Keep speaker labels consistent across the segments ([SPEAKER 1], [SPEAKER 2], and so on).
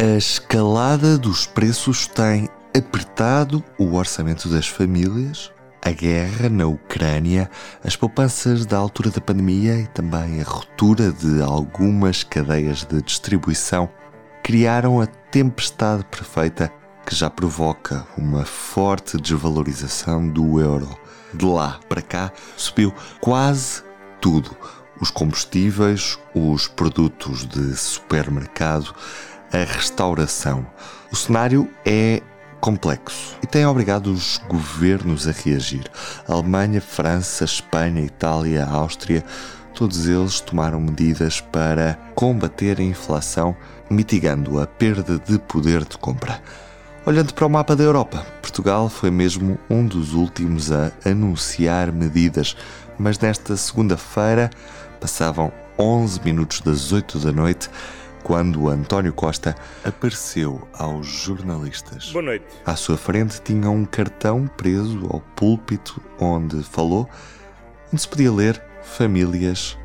[SPEAKER 1] A escalada dos preços tem apertado o orçamento das famílias, a guerra na Ucrânia, as poupanças da altura da pandemia e também a ruptura de algumas cadeias de distribuição criaram a tempestade perfeita que já provoca uma forte desvalorização do euro. De lá para cá subiu quase tudo: os combustíveis, os produtos de supermercado, a restauração. O cenário é complexo e tem obrigado os governos a reagir. A Alemanha, França, Espanha, Itália, Áustria, todos eles tomaram medidas para combater a inflação, mitigando a perda de poder de compra. Olhando para o mapa da Europa, Portugal foi mesmo um dos últimos a anunciar medidas, mas nesta segunda-feira passavam 11 minutos das 8 da noite quando António Costa apareceu aos jornalistas.
[SPEAKER 2] Boa noite.
[SPEAKER 1] À sua frente tinha um cartão preso ao púlpito onde falou, onde se podia ler Famílias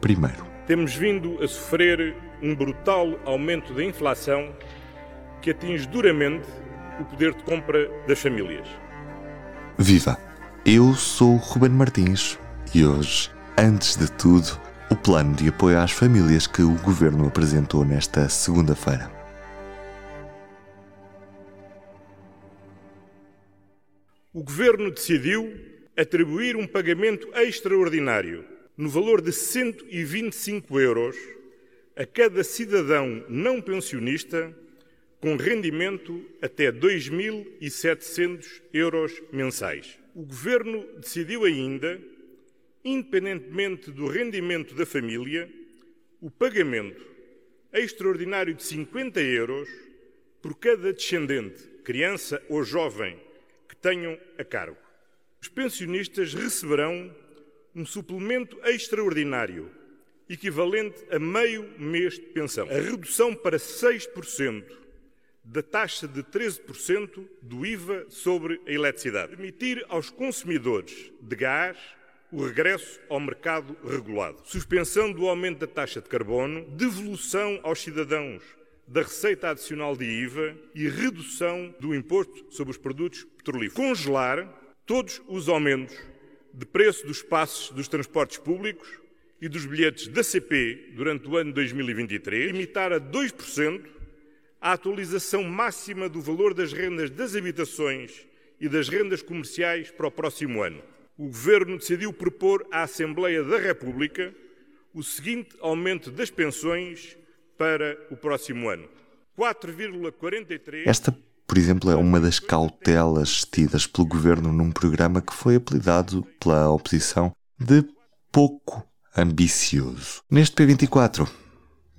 [SPEAKER 1] Primeiro.
[SPEAKER 2] Temos vindo a sofrer um brutal aumento da inflação que atinge duramente o poder de compra das famílias.
[SPEAKER 1] Viva! Eu sou Ruben Martins e hoje, antes de tudo, o plano de apoio às famílias que o governo apresentou nesta segunda-feira.
[SPEAKER 2] O governo decidiu atribuir um pagamento extraordinário no valor de 125 euros a cada cidadão não pensionista com rendimento até 2.700 euros mensais. O governo decidiu ainda independentemente do rendimento da família, o pagamento extraordinário de 50 euros por cada descendente, criança ou jovem, que tenham a cargo. Os pensionistas receberão um suplemento extraordinário, equivalente a meio mês de pensão. A redução para 6% da taxa de 13% do IVA sobre a eletricidade. Permitir aos consumidores de gás o regresso ao mercado regulado, suspensão do aumento da taxa de carbono, devolução aos cidadãos da receita adicional de IVA e redução do imposto sobre os produtos petrolíferos. Congelar todos os aumentos de preço dos passos dos transportes públicos e dos bilhetes da CP durante o ano 2023, limitar a 2% a atualização máxima do valor das rendas das habitações e das rendas comerciais para o próximo ano o Governo decidiu propor à Assembleia da República o seguinte aumento das pensões para o próximo ano: 4,43.
[SPEAKER 1] Esta, por exemplo, é uma das cautelas tidas pelo Governo num programa que foi apelidado pela oposição de pouco ambicioso. Neste P24,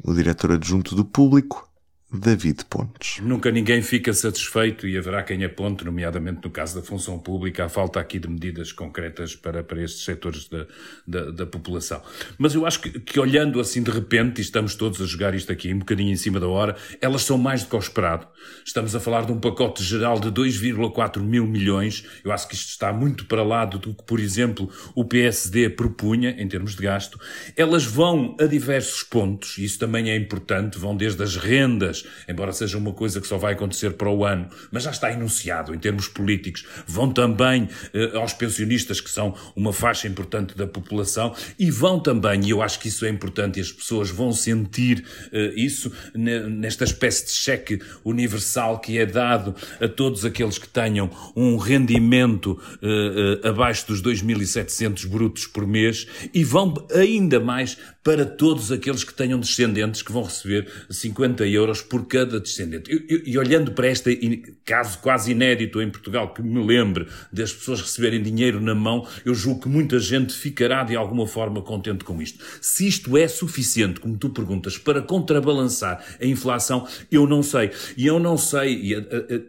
[SPEAKER 1] o diretor adjunto do Público David Pontes.
[SPEAKER 3] Nunca ninguém fica satisfeito e haverá quem aponte, nomeadamente no caso da função pública, a falta aqui de medidas concretas para, para estes setores da, da, da população. Mas eu acho que, que, olhando assim de repente, e estamos todos a jogar isto aqui um bocadinho em cima da hora, elas são mais do que ao esperado. Estamos a falar de um pacote geral de 2,4 mil milhões. Eu acho que isto está muito para lá do que, por exemplo, o PSD propunha em termos de gasto. Elas vão a diversos pontos, e isso também é importante, vão desde as rendas embora seja uma coisa que só vai acontecer para o ano, mas já está enunciado em termos políticos. Vão também eh, aos pensionistas, que são uma faixa importante da população, e vão também, e eu acho que isso é importante, e as pessoas vão sentir eh, isso nesta espécie de cheque universal que é dado a todos aqueles que tenham um rendimento eh, eh abaixo dos 2.700 brutos por mês, e vão ainda mais para todos aqueles que tenham descendentes que vão receber 50 euros por cada descendente. E, e, olhando para este caso quase inédito em Portugal, que me lembre das pessoas receberem dinheiro na mão, eu julgo que muita gente ficará de alguma forma contente com isto. Se isto é suficiente, como tu perguntas, para contrabalançar a inflação, eu não sei. E eu não sei,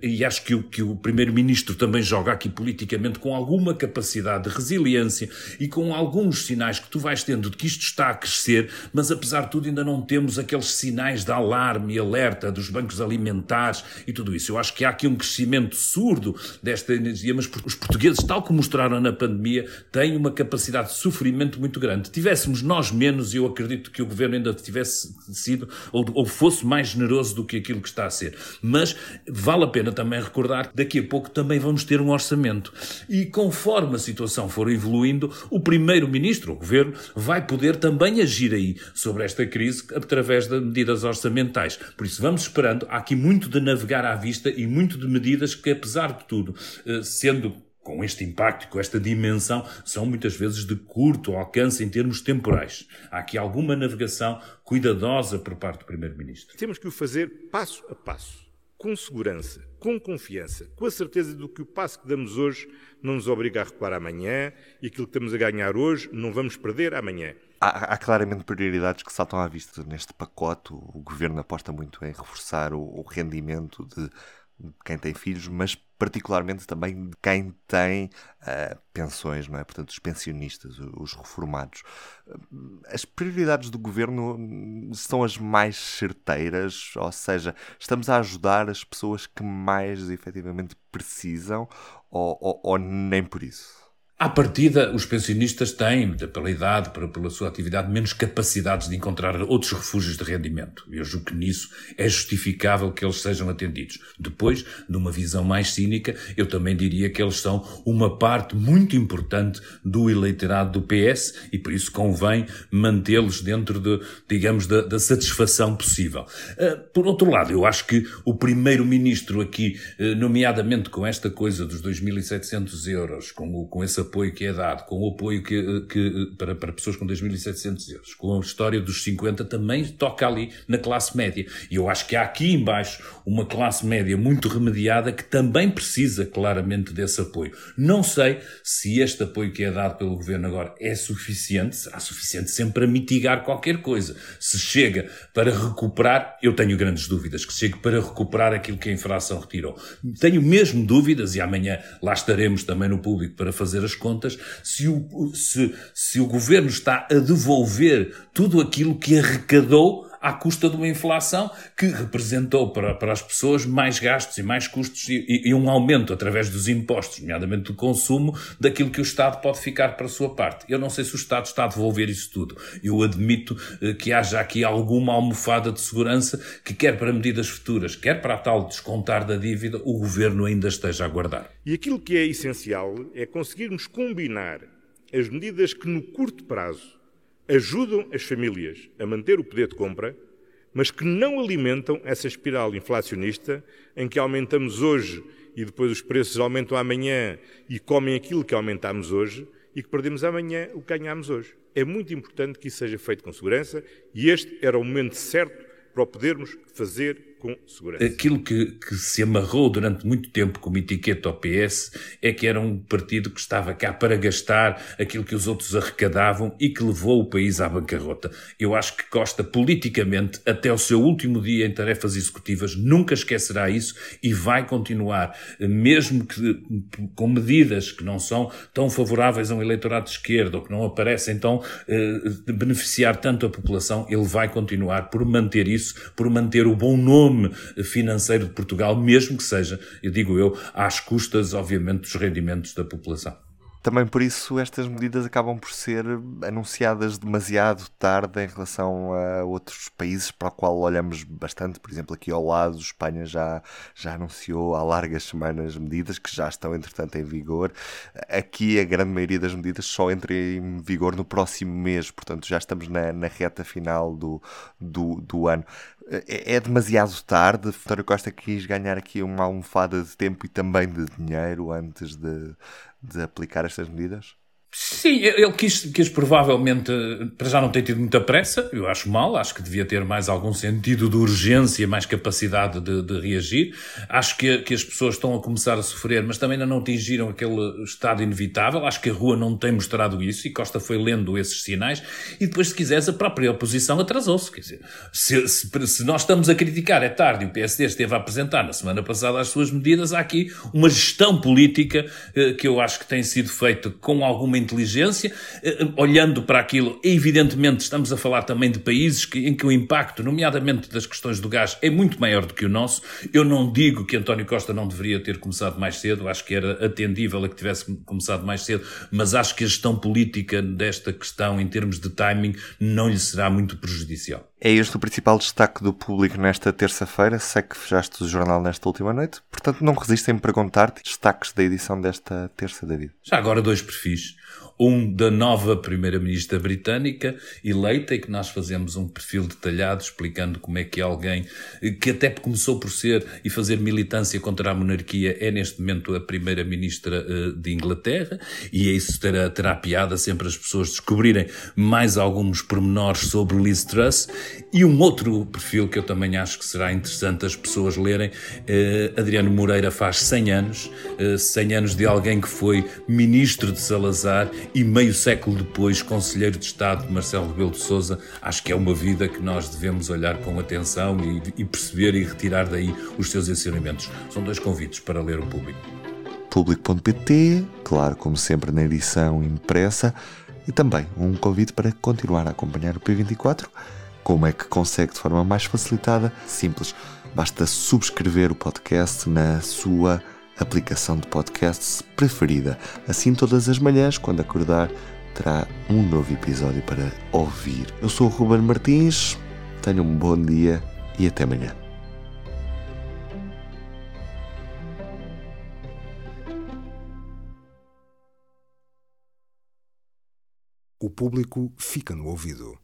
[SPEAKER 3] e, e acho que o, que o Primeiro-Ministro também joga aqui politicamente com alguma capacidade de resiliência e com alguns sinais que tu vais tendo de que isto está a crescer crescer, mas apesar de tudo ainda não temos aqueles sinais de alarme e alerta dos bancos alimentares e tudo isso. Eu acho que há aqui um crescimento surdo desta energia, mas os portugueses, tal como mostraram na pandemia, têm uma capacidade de sofrimento muito grande. Tivéssemos nós menos, eu acredito que o governo ainda tivesse sido ou, ou fosse mais generoso do que aquilo que está a ser. Mas vale a pena também recordar que daqui a pouco também vamos ter um orçamento. E conforme a situação for evoluindo, o primeiro-ministro, o governo, vai poder também agir aí sobre esta crise através de medidas orçamentais. Por isso, vamos esperando. Há aqui muito de navegar à vista e muito de medidas que, apesar de tudo, eh, sendo com este impacto, com esta dimensão, são muitas vezes de curto alcance em termos temporais. Há aqui alguma navegação cuidadosa por parte do Primeiro-Ministro.
[SPEAKER 2] Temos que o fazer passo a passo, com segurança, com confiança, com a certeza de que o passo que damos hoje não nos obriga a recuar amanhã e aquilo que estamos a ganhar hoje não vamos perder amanhã.
[SPEAKER 1] Há, há, claramente prioridades que saltam à vista neste pacote. O governo aposta muito em reforçar o, o rendimento de quem tem filhos, mas particularmente também de quem tem uh, pensões, não é? Portanto, os pensionistas, os reformados. As prioridades do governo são as mais certeiras, ou seja, estamos a ajudar as pessoas que mais efetivamente precisam, ou, ou, ou nem por isso?
[SPEAKER 3] À partida, os pensionistas têm, pela idade, pela sua atividade, menos capacidades de encontrar outros refúgios de rendimento. Eu julgo que nisso é justificável que eles sejam atendidos. Depois, numa visão mais cínica, eu também diria que eles são uma parte muito importante do eleitorado do PS e por isso convém mantê-los dentro de, digamos, da, da satisfação possível. Uh, por outro lado, eu acho que o primeiro-ministro aqui, uh, nomeadamente com esta coisa dos 2.700 euros, com, com esse apoio que é dado, com o apoio que, que para, para pessoas com 2.700 euros, com a história dos 50, também toca ali na classe média. E eu acho que há aqui embaixo uma classe média muito remediada que também precisa claramente desse apoio. Não sei se este apoio que é dado pelo governo agora é suficiente, será suficiente sempre para mitigar qualquer coisa. Se chega para recuperar, eu tenho grandes dúvidas que chegue para recuperar aquilo que a inflação retirou. Tenho mesmo dúvidas, e amanhã lá estaremos também no público para fazer as contas, se o, se, se o governo está a devolver tudo aquilo que arrecadou à custa de uma inflação que representou para, para as pessoas mais gastos e mais custos e, e, um aumento através dos impostos, nomeadamente do consumo, daquilo que o Estado pode ficar para a sua parte. Eu não sei se o Estado está a devolver isso tudo. Eu admito eh, que haja aqui alguma almofada de segurança que, quer para medidas futuras, quer para a tal descontar da dívida, o Governo ainda esteja a guardar.
[SPEAKER 2] E aquilo que é essencial é conseguirmos combinar as medidas que, no curto prazo, ajudam as famílias a manter o poder de compra, mas que não alimentam essa espiral inflacionista em que aumentamos hoje e depois os preços aumentam amanhã e comem aquilo que aumentamos hoje e que perdemos amanhã o que ganhamos hoje. É muito importante que isso seja feito com segurança e este era o momento certo para o podermos fazer com segurança.
[SPEAKER 3] Aquilo que, que, se amarrou durante muito tempo como etiqueta ao PS é que era um partido que estava cá para gastar aquilo que os outros arrecadavam e que levou o país à bancarrota. Eu acho que Costa, politicamente, até o seu último dia em tarefas executivas, nunca esquecerá isso e vai continuar, mesmo que com medidas que não são tão favoráveis a um eleitorado de esquerda ou que não aparecem tão eh, beneficiar tanto a população, ele vai continuar por manter isso, por manter o bom nome volume financeiro de Portugal, mesmo que seja, eu digo eu, às custas, obviamente, dos rendimentos da população.
[SPEAKER 1] Também por isso estas medidas acabam por ser anunciadas demasiado tarde em relação a outros países para o qual olhamos bastante. Por exemplo, aqui ao lado, Espanha já, já anunciou há largas semanas medidas que já estão, entretanto, em vigor. Aqui a grande maioria das medidas só entra em vigor no próximo mês, portanto já estamos na, na reta final do, do, do ano. É, é demasiado tarde. Vitório Costa quis ganhar aqui uma almofada de tempo e também de dinheiro antes de, de aplicar estas medidas?
[SPEAKER 3] Sim, ele quis, quis provavelmente, para já não ter tido muita pressa, eu acho mal, acho que devia ter mais algum sentido de urgência, mais capacidade de, de reagir. Acho que, que as pessoas estão a começar a sofrer, mas também ainda não atingiram aquele estado inevitável. Acho que a rua não tem mostrado isso e Costa foi lendo esses sinais. E depois, se quiseres, a própria oposição atrasou-se. Quer dizer, se, se, se nós estamos a criticar, é tarde, o PSD esteve a apresentar na semana passada as suas medidas, há aqui uma gestão política eh, que eu acho que tem sido feita com alguma inteligência, eh, olhando para aquilo, evidentemente estamos a falar também de países que, em que o impacto, nomeadamente das questões do gás, é muito maior do que o nosso. Eu não digo que António Costa não deveria ter começado mais cedo, acho que era atendível a que tivesse começado mais cedo, mas acho que a gestão política desta questão, em termos de timing, não lhe será muito prejudicial.
[SPEAKER 1] É este o principal destaque do público nesta terça-feira. Sei que fechaste o jornal nesta última noite, portanto não resistem em perguntar-te destaques da edição desta terça, David.
[SPEAKER 3] Já agora dois perfis um da nova primeira-ministra britânica eleita e que nós fazemos um perfil detalhado explicando como é que alguém que até começou por ser e fazer militância contra a monarquia é neste momento a primeira-ministra eh, de Inglaterra e é isso terá, terá piada sempre as pessoas descobrirem mais alguns pormenores sobre Liz Truss. E um outro perfil que eu também acho que será interessante as pessoas lerem eh, Adriano Moreira faz 100 anos 100 eh, anos de alguém que foi ministro de Salazar e meio século depois, Conselheiro de Estado de Marcelo Rebelo de Sousa, acho que é uma vida que nós devemos olhar com atenção e, e perceber e retirar daí os seus ensinamentos. São dois convites para ler o público.
[SPEAKER 1] Público.pt, claro, como sempre na edição impressa, e também um convite para continuar a acompanhar o P24. Como é que consegue de forma mais facilitada? Simples. Basta subscrever o podcast na sua aplicação de podcasts preferida. Assim, todas as manhãs, quando acordar, terá um novo episódio para ouvir. Eu sou o Ruben Martins, tenham um bom dia e até amanhã.
[SPEAKER 4] O público fica no ouvido.